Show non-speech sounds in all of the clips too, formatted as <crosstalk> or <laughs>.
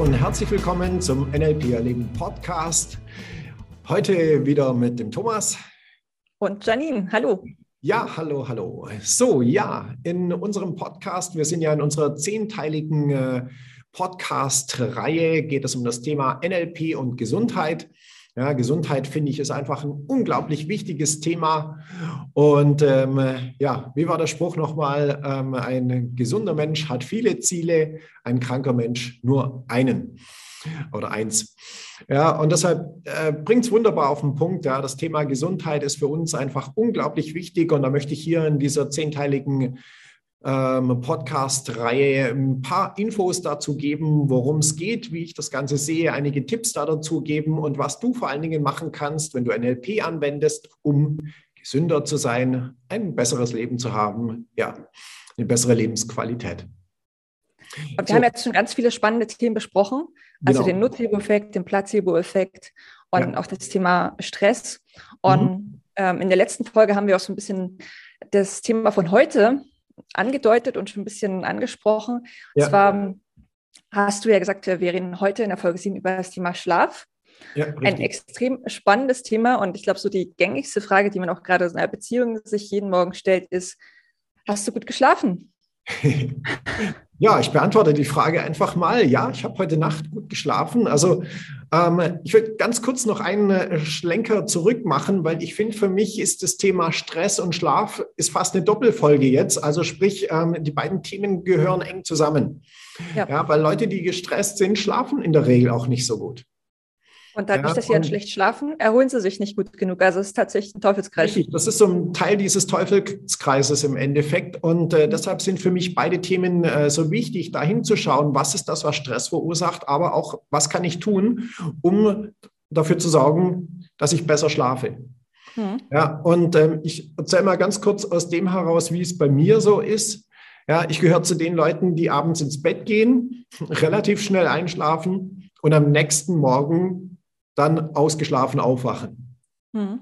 und herzlich willkommen zum NLP Erleben Podcast. Heute wieder mit dem Thomas. Und Janine, hallo. Ja, hallo, hallo. So, ja, in unserem Podcast, wir sind ja in unserer zehnteiligen äh, Podcast-Reihe, geht es um das Thema NLP und Gesundheit. Ja, Gesundheit finde ich ist einfach ein unglaublich wichtiges Thema. Und ähm, ja, wie war der Spruch nochmal? Ähm, ein gesunder Mensch hat viele Ziele, ein kranker Mensch nur einen oder eins. Ja, und deshalb äh, bringt es wunderbar auf den Punkt. Ja, das Thema Gesundheit ist für uns einfach unglaublich wichtig. Und da möchte ich hier in dieser zehnteiligen ähm, Podcast-Reihe ein paar Infos dazu geben, worum es geht, wie ich das Ganze sehe, einige Tipps da dazu geben und was du vor allen Dingen machen kannst, wenn du NLP anwendest, um gesünder zu sein, ein besseres Leben zu haben, ja, eine bessere Lebensqualität. Und wir so. haben jetzt schon ganz viele spannende Themen besprochen, also genau. den Nocebo-Effekt, den Placebo-Effekt und ja. auch das Thema Stress. Und mhm. ähm, in der letzten Folge haben wir auch so ein bisschen das Thema von heute angedeutet und schon ein bisschen angesprochen. Ja. Und zwar hast du ja gesagt, wir reden heute in der Folge 7 über das Thema Schlaf. Ja, ein extrem spannendes Thema und ich glaube, so die gängigste Frage, die man auch gerade in einer Beziehung sich jeden Morgen stellt, ist, hast du gut geschlafen? <laughs> Ja, ich beantworte die Frage einfach mal. Ja, ich habe heute Nacht gut geschlafen. Also ähm, ich würde ganz kurz noch einen äh, Schlenker zurück machen, weil ich finde, für mich ist das Thema Stress und Schlaf ist fast eine Doppelfolge jetzt. Also sprich, ähm, die beiden Themen gehören eng zusammen. Ja. ja, weil Leute, die gestresst sind, schlafen in der Regel auch nicht so gut. Und dadurch, ja, dass sie dann schlecht schlafen, erholen sie sich nicht gut genug. Also es ist tatsächlich ein Teufelskreis. Richtig, das ist so ein Teil dieses Teufelskreises im Endeffekt. Und äh, deshalb sind für mich beide Themen äh, so wichtig, da hinzuschauen, was ist das, was Stress verursacht, aber auch, was kann ich tun, um dafür zu sorgen, dass ich besser schlafe. Hm. Ja, und ähm, ich erzähle mal ganz kurz aus dem heraus, wie es bei mir so ist. Ja, ich gehöre zu den Leuten, die abends ins Bett gehen, <laughs> relativ schnell einschlafen und am nächsten Morgen dann ausgeschlafen aufwachen. Mhm.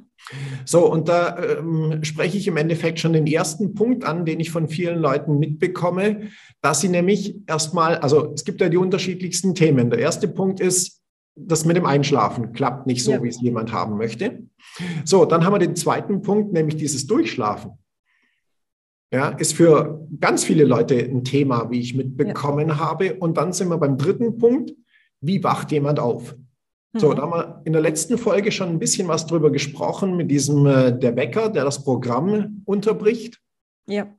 So, und da ähm, spreche ich im Endeffekt schon den ersten Punkt an, den ich von vielen Leuten mitbekomme, dass sie nämlich erstmal, also es gibt ja die unterschiedlichsten Themen. Der erste Punkt ist, das mit dem Einschlafen klappt nicht so, ja. wie es jemand haben möchte. So, dann haben wir den zweiten Punkt, nämlich dieses Durchschlafen. Ja, ist für ganz viele Leute ein Thema, wie ich mitbekommen ja. habe. Und dann sind wir beim dritten Punkt, wie wacht jemand auf? So, mhm. da haben wir in der letzten Folge schon ein bisschen was drüber gesprochen mit diesem äh, der Wecker, der das Programm unterbricht. Ja.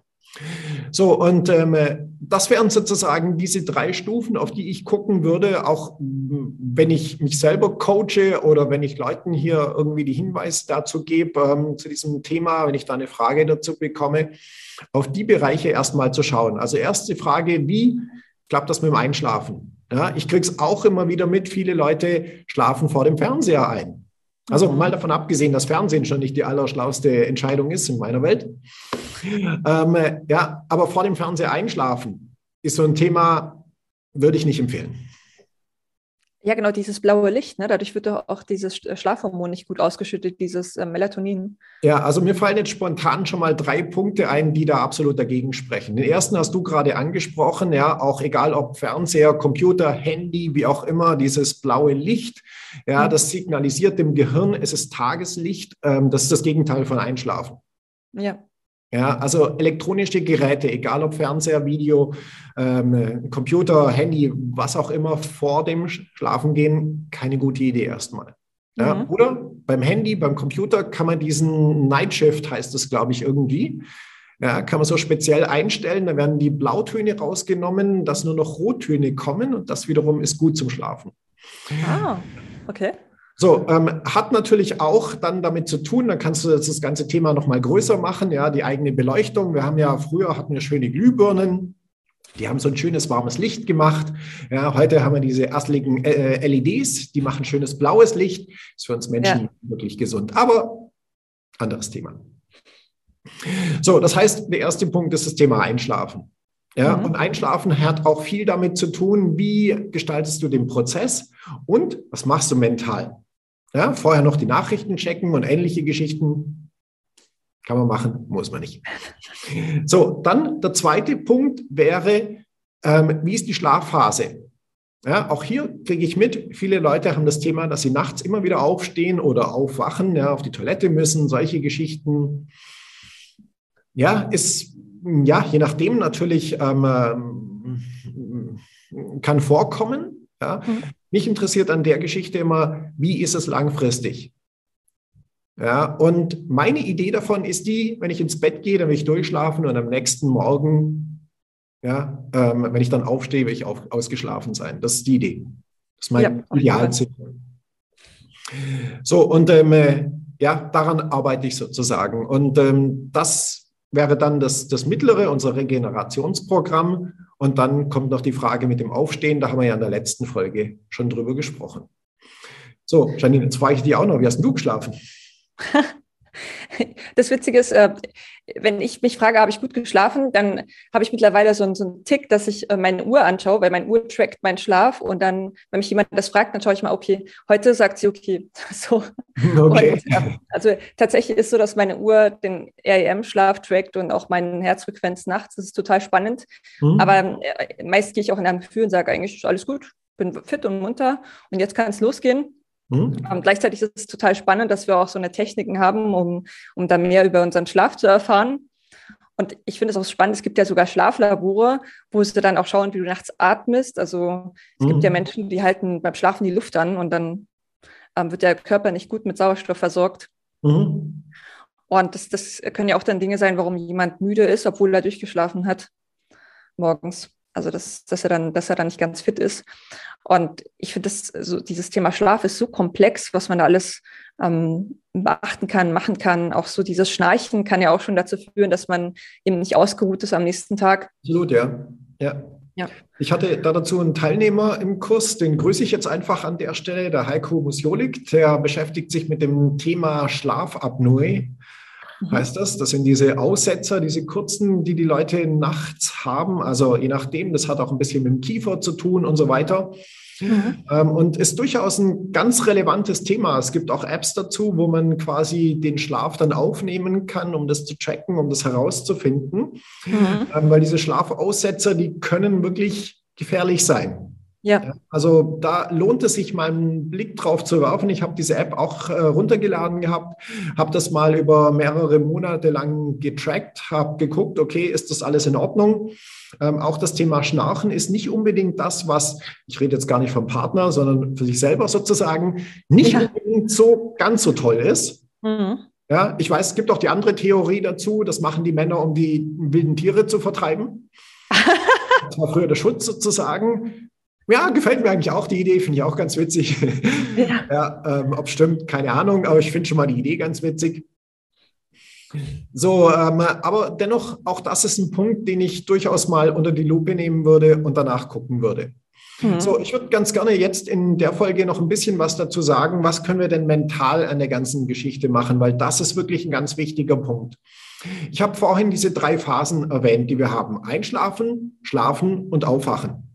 So, und ähm, das wären sozusagen diese drei Stufen, auf die ich gucken würde, auch wenn ich mich selber coache oder wenn ich Leuten hier irgendwie die Hinweise dazu gebe, ähm, zu diesem Thema, wenn ich da eine Frage dazu bekomme, auf die Bereiche erstmal zu schauen. Also erste Frage, wie klappt das mit dem Einschlafen? Ja, ich kriege es auch immer wieder mit, viele Leute schlafen vor dem Fernseher ein. Also mhm. mal davon abgesehen, dass Fernsehen schon nicht die allerschlauste Entscheidung ist in meiner Welt. Ähm, ja, aber vor dem Fernseher einschlafen ist so ein Thema, würde ich nicht empfehlen. Ja, genau, dieses blaue Licht, ne? dadurch wird doch auch dieses Schlafhormon nicht gut ausgeschüttet, dieses äh, Melatonin. Ja, also mir fallen jetzt spontan schon mal drei Punkte ein, die da absolut dagegen sprechen. Den ersten hast du gerade angesprochen, ja, auch egal ob Fernseher, Computer, Handy, wie auch immer, dieses blaue Licht, ja, mhm. das signalisiert dem Gehirn, es ist Tageslicht, ähm, das ist das Gegenteil von Einschlafen. Ja. Ja, also elektronische Geräte, egal ob Fernseher, Video, ähm, Computer, Handy, was auch immer, vor dem Schlafengehen, keine gute Idee erstmal. Ja, mhm. Oder beim Handy, beim Computer kann man diesen Night Shift, heißt das, glaube ich, irgendwie, ja, kann man so speziell einstellen. Da werden die Blautöne rausgenommen, dass nur noch Rottöne kommen und das wiederum ist gut zum Schlafen. Ah, okay. So, ähm, hat natürlich auch dann damit zu tun, dann kannst du das ganze Thema nochmal größer machen, ja, die eigene Beleuchtung. Wir haben ja früher hatten wir schöne Glühbirnen, die haben so ein schönes warmes Licht gemacht. Ja, heute haben wir diese asseligen äh, LEDs, die machen schönes blaues Licht. Ist für uns Menschen ja. wirklich gesund. Aber anderes Thema. So, das heißt, der erste Punkt ist das Thema Einschlafen. Ja, mhm. und Einschlafen hat auch viel damit zu tun, wie gestaltest du den Prozess und was machst du mental. Ja, vorher noch die Nachrichten checken und ähnliche Geschichten. Kann man machen, muss man nicht. So, dann der zweite Punkt wäre, ähm, wie ist die Schlafphase? Ja, auch hier kriege ich mit, viele Leute haben das Thema, dass sie nachts immer wieder aufstehen oder aufwachen, ja, auf die Toilette müssen, solche Geschichten. Ja, ist, ja, je nachdem natürlich ähm, ähm, kann vorkommen. Ja. Mhm. Mich interessiert an der Geschichte immer, wie ist es langfristig? Ja, und meine Idee davon ist die, wenn ich ins Bett gehe, dann will ich durchschlafen und am nächsten Morgen ja, ähm, wenn ich dann aufstehe, will ich auf, ausgeschlafen sein. Das ist die Idee. Das ist mein ja, Idealziel. So, und ähm, äh, ja, daran arbeite ich sozusagen. Und ähm, das wäre dann das, das mittlere, unser Regenerationsprogramm. Und dann kommt noch die Frage mit dem Aufstehen. Da haben wir ja in der letzten Folge schon drüber gesprochen. So, Janine, jetzt frage ich dich auch noch, wie hast du geschlafen? <laughs> <laughs> Das Witzige ist, äh, wenn ich mich frage, habe ich gut geschlafen, dann habe ich mittlerweile so, so einen Tick, dass ich äh, meine Uhr anschaue, weil meine Uhr trackt meinen Schlaf und dann, wenn mich jemand das fragt, dann schaue ich mal, okay, heute sagt sie okay. <laughs> So. <laughs> Okay. Und, also tatsächlich ist so, dass meine Uhr den REM-Schlaf trackt und auch meinen Herzfrequenz nachts. Das ist total spannend. Mhm. Aber äh, meist gehe ich auch in einem Gefühl und sage eigentlich, ist alles gut, bin fit und munter und jetzt kann es losgehen. Mhm. Ähm, gleichzeitig ist es total spannend, dass wir auch so eine Techniken haben, um, um da mehr über unseren Schlaf zu erfahren. Und ich finde es auch spannend, es gibt ja sogar Schlaflabore, wo sie dann auch schauen, wie du nachts atmest. Also es mhm. gibt ja mhm. Menschen, die halten beim Schlafen die Luft an und dann ähm, wird der Körper nicht gut mit Sauerstoff versorgt. Mhm. Und das, das können ja auch dann Dinge sein, warum jemand müde ist, obwohl er durchgeschlafen hat morgens. Also dass, dass, er dann, dass er dann nicht ganz fit ist. Und ich finde, so, dieses Thema Schlaf ist so komplex, was man da alles ähm, beachten kann, machen kann. Auch so dieses Schnarchen kann ja auch schon dazu führen, dass man eben nicht ausgeruht ist am nächsten Tag. Absolut, ja. ja. Ja. Ich hatte da dazu einen Teilnehmer im Kurs, den grüße ich jetzt einfach an der Stelle, der Heiko Musjolik, der beschäftigt sich mit dem Thema Schlafapnoe. Mhm. heißt das. Das sind diese Aussetzer, diese kurzen, die die Leute nachts haben. Also je nachdem, das hat auch ein bisschen mit dem Kiefer zu tun und so weiter. Mhm. Ähm, und ist durchaus ein ganz relevantes Thema. Es gibt auch Apps dazu, wo man quasi den Schlaf dann aufnehmen kann, um das zu tracken, um das herauszufinden. Mhm. Ähm, weil diese Schlafaussetzer, die können wirklich gefährlich sein. Ja. Also da lohnt es sich mal einen Blick drauf zu werfen. Ich habe diese App auch äh, runtergeladen gehabt, habe das mal über mehrere Monate lang getrackt, habe geguckt, okay, ist das alles in Ordnung? Ähm, auch das Thema Schnarchen ist nicht unbedingt das, was, ich rede jetzt gar nicht vom Partner, sondern für sich selber sozusagen, nicht ja. unbedingt so ganz so toll ist. Mhm. Ja, ich weiß, es gibt auch die andere Theorie dazu, das machen die Männer, um die wilden Tiere zu vertreiben. <laughs> das war früher der Schutz sozusagen. Ja, gefällt mir eigentlich auch die Idee, finde ich auch ganz witzig. <laughs> Ja. ja ähm, ob stimmt, keine Ahnung, aber ich finde schon mal die Idee ganz witzig. So, ähm, aber dennoch, auch das ist ein Punkt, den ich durchaus mal unter die Lupe nehmen würde und danach gucken würde. Mhm. So, ich würde ganz gerne jetzt in der Folge noch ein bisschen was dazu sagen, was können wir denn mental an der ganzen Geschichte machen, weil das ist wirklich ein ganz wichtiger Punkt. Ich habe vorhin diese drei Phasen erwähnt, die wir haben. Einschlafen, Schlafen und Aufwachen.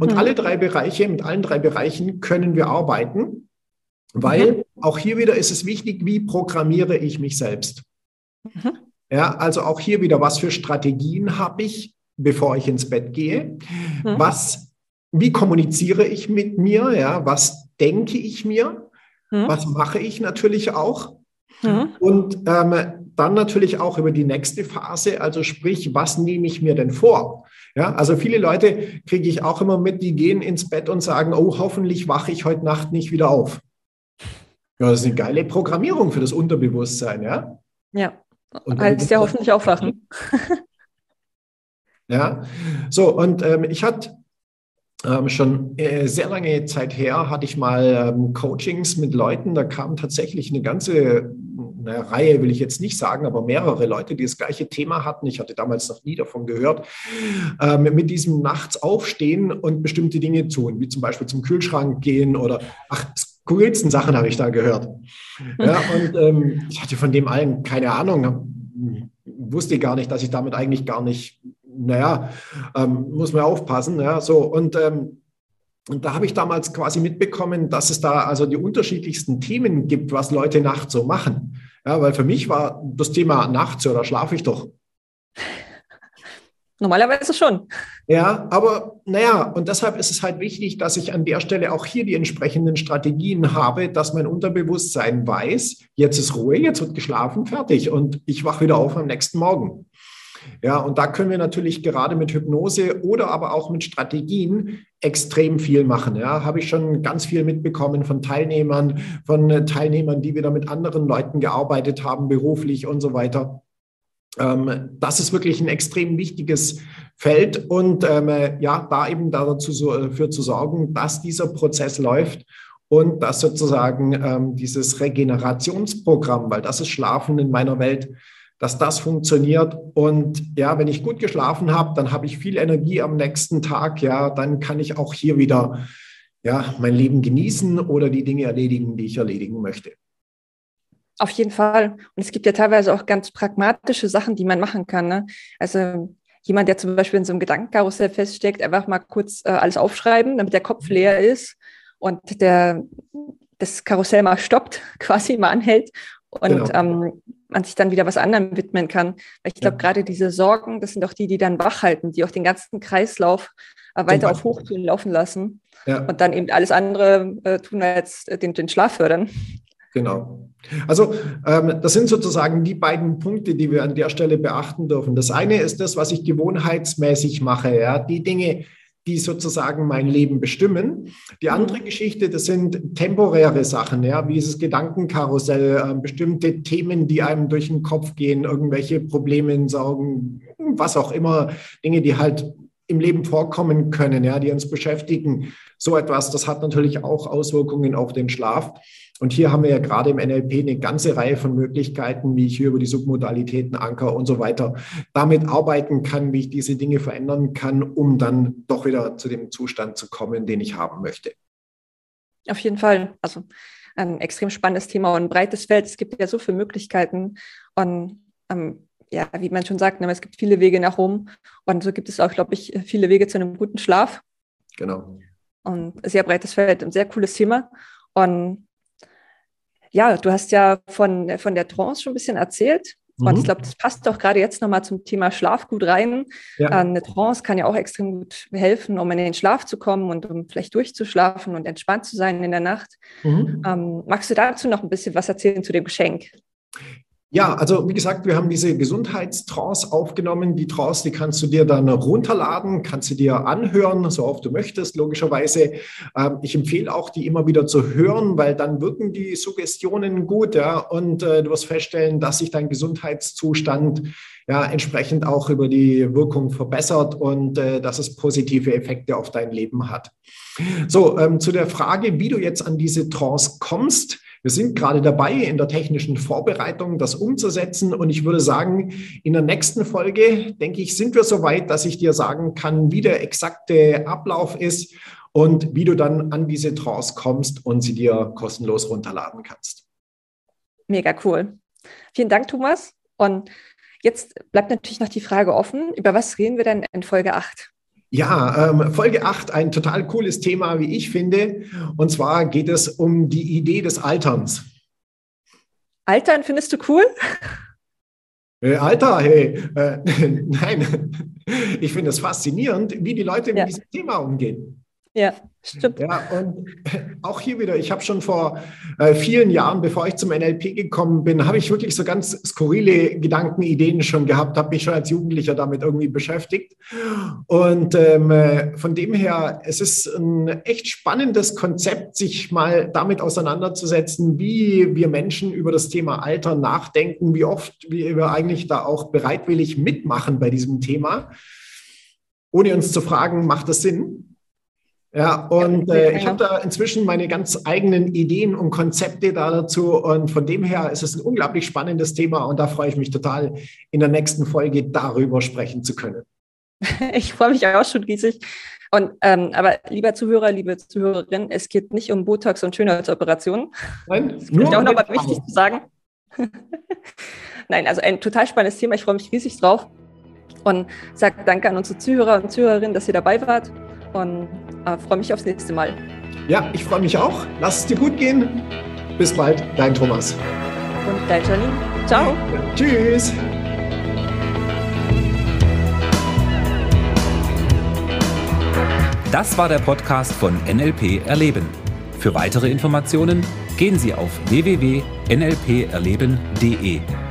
Und mhm. alle drei Bereiche, mit allen drei Bereichen können wir arbeiten, weil mhm. auch hier wieder ist es wichtig, wie programmiere ich mich selbst. Mhm. Ja, also auch hier wieder, was für Strategien habe ich, bevor ich ins Bett gehe? Mhm. Was, wie kommuniziere ich mit mir? Ja, was denke ich mir? Mhm. Was mache ich natürlich auch? Mhm. Und ähm, dann natürlich auch über die nächste Phase, also sprich, was nehme ich mir denn vor? Ja, also viele Leute kriege ich auch immer mit, die gehen ins Bett und sagen, oh, hoffentlich wache ich heute Nacht nicht wieder auf. Ja, das ist eine geile Programmierung für das Unterbewusstsein, ja? Ja, und heißt ja hoffentlich aufwachen. <laughs> ja, so, und ähm, ich hatte ähm, schon äh, sehr lange Zeit her, hatte ich mal ähm, Coachings mit Leuten, da kam tatsächlich eine ganze eine Reihe will ich jetzt nicht sagen, aber mehrere Leute, die das gleiche Thema hatten. Ich hatte damals noch nie davon gehört, ähm, mit diesem nachts aufstehen und bestimmte Dinge tun, wie zum Beispiel zum Kühlschrank gehen oder ach, skurrilsten Sachen habe ich da gehört. Ja, <laughs> und ähm, ich hatte von dem allen keine Ahnung, wusste gar nicht, dass ich damit eigentlich gar nicht, naja, ähm, muss man aufpassen. Ja, so und ähm, und da habe ich damals quasi mitbekommen, dass es da also die unterschiedlichsten Themen gibt, was Leute nachts so machen. Ja, weil für mich war das Thema nachts oder schlafe ich doch. <laughs> Normalerweise schon. Ja, aber naja, und deshalb ist es halt wichtig, dass ich an der Stelle auch hier die entsprechenden Strategien habe, dass mein Unterbewusstsein weiß, jetzt ist Ruhe, jetzt wird geschlafen, fertig und ich wache wieder auf am nächsten Morgen. Ja, und da können wir natürlich gerade mit Hypnose oder aber auch mit Strategien extrem viel machen. Ja, habe ich schon ganz viel mitbekommen von Teilnehmern, von Teilnehmern, die wieder mit anderen Leuten gearbeitet haben, beruflich und so weiter. Ähm, das ist wirklich ein extrem wichtiges Feld und ähm, ja, da eben dazu so, äh, zu sorgen, dass dieser Prozess läuft und dass sozusagen ähm, dieses Regenerationsprogramm, weil das ist Schlafen in meiner Welt, dass das funktioniert. Und ja, wenn ich gut geschlafen habe, dann habe ich viel Energie am nächsten Tag. Ja, dann kann ich auch hier wieder ja, mein Leben genießen oder die Dinge erledigen, die ich erledigen möchte. Auf jeden Fall. Und es gibt ja teilweise auch ganz pragmatische Sachen, die man machen kann. Ne? Also jemand, der zum Beispiel in so einem Gedankenkarussell feststeckt, einfach mal kurz äh, alles aufschreiben, damit der Kopf leer ist und der, das Karussell mal stoppt, <laughs> quasi mal anhält und genau. ähm, man sich dann wieder was anderem widmen kann. Weil ich glaube, ja. gerade diese Sorgen, das sind auch die, die dann wach halten, die auch den ganzen Kreislauf äh, weiter auf Hochtouren laufen lassen ja. und dann eben alles andere äh, tun jetzt äh, den, den Schlaf fördern. Genau. Also ähm, das sind sozusagen die beiden Punkte, die wir an der Stelle beachten dürfen. Das eine ist das, was ich gewohnheitsmäßig mache, ja, die Dinge, die sozusagen mein Leben bestimmen. Die mhm. andere Geschichte, das sind temporäre Sachen, ja, wie dieses Gedankenkarussell, äh, bestimmte Themen, die einem durch den Kopf gehen, irgendwelche Probleme, Sorgen, was auch immer, Dinge, die halt im Leben vorkommen können, ja, die uns beschäftigen. So etwas, das hat natürlich auch Auswirkungen auf den Schlaf. Und hier haben wir ja gerade im NLP eine ganze Reihe von Möglichkeiten, wie ich hier über die Submodalitäten, Anker und so weiter damit arbeiten kann, wie ich diese Dinge verändern kann, um dann doch wieder zu dem Zustand zu kommen, den ich haben möchte. Auf jeden Fall. Also ein extrem spannendes Thema und ein breites Feld. Es gibt ja so viele Möglichkeiten. Und ähm, ja, wie man schon sagt, ne, es gibt viele Wege nach Rom und so gibt es auch, glaube ich, viele Wege zu einem guten Schlaf. Genau. Und sehr breites Feld, ein sehr cooles Thema. Und ja, du hast ja von, von der Trance schon ein bisschen erzählt. Und ich mhm. glaube, das passt doch gerade jetzt nochmal zum Thema Schlaf gut rein. Ja. Äh, eine Trance kann ja auch extrem gut helfen, um in den Schlaf zu kommen und um vielleicht durchzuschlafen und entspannt zu sein in der Nacht. Mhm. Ähm, magst du dazu noch ein bisschen was erzählen zu dem Geschenk? Ja, also wie gesagt, wir haben diese Gesundheitstrance aufgenommen. Die Trance, die kannst du dir dann runterladen, kannst du dir anhören, so oft du möchtest, logischerweise. Ähm, ich empfehle auch, die immer wieder zu hören, weil dann wirken die Suggestionen gut, ja, und äh, du wirst feststellen, dass sich dein Gesundheitszustand ja entsprechend auch über die Wirkung verbessert und äh, dass es positive Effekte auf dein Leben hat. So, ähm, zu der Frage, wie du jetzt an diese Trance kommst. Wir sind gerade dabei, in der technischen Vorbereitung das umzusetzen. Und ich würde sagen, in der nächsten Folge, denke ich, sind wir so weit, dass ich dir sagen kann, wie der exakte Ablauf ist und wie du dann an diese Trance kommst und sie dir kostenlos runterladen kannst. Mega cool. Vielen Dank, Thomas. Und jetzt bleibt natürlich noch die Frage offen, über was reden wir denn in Folge 8? Ja, ähm, Folge 8, ein total cooles Thema, wie ich finde. Und zwar geht es um die Idee des Alterns. Altern findest du cool? Äh, Alter, hey, äh, <laughs> nein, ich finde es faszinierend, wie die Leute mit ja. diesem Thema umgehen. Ja, stimmt. Ja, und <laughs> auch hier wieder, ich habe schon vor äh, vielen Jahren, bevor ich zum NLP gekommen bin, habe ich wirklich so ganz skurrile Gedanken, Ideen schon gehabt, habe mich schon als Jugendlicher damit irgendwie beschäftigt. Und ähm, äh, von dem her, es ist ein echt spannendes Konzept, sich mal damit auseinanderzusetzen, wie wir Menschen über das Thema Alter nachdenken, wie oft wir eigentlich da auch bereitwillig mitmachen bei diesem Thema, ohne uns zu fragen, macht das Sinn? Ja, und äh, ich habe da inzwischen meine ganz eigenen Ideen und Konzepte da dazu. Und von dem her ist es ein unglaublich spannendes Thema und da freue ich mich total, in der nächsten Folge darüber sprechen zu können. <laughs> Ich freue mich auch schon riesig. Und ähm, aber lieber Zuhörer, liebe Zuhörerin, es geht nicht um Botox und Schönheitsoperationen. Nein, das ist auch nochmal wichtig zu sagen. <laughs> Nein, also ein total spannendes Thema. Ich freue mich riesig drauf und sage danke an unsere Zuhörer und Zuhörerinnen, dass ihr dabei wart und äh, freue mich aufs nächste Mal. Ja, ich freue mich auch. Lass es dir gut gehen. Bis bald, dein Thomas. Und dein Janine. Ciao. Tschüss. Das war der Podcast von NLP Erleben. Für weitere Informationen gehen Sie auf www.nlperleben.de.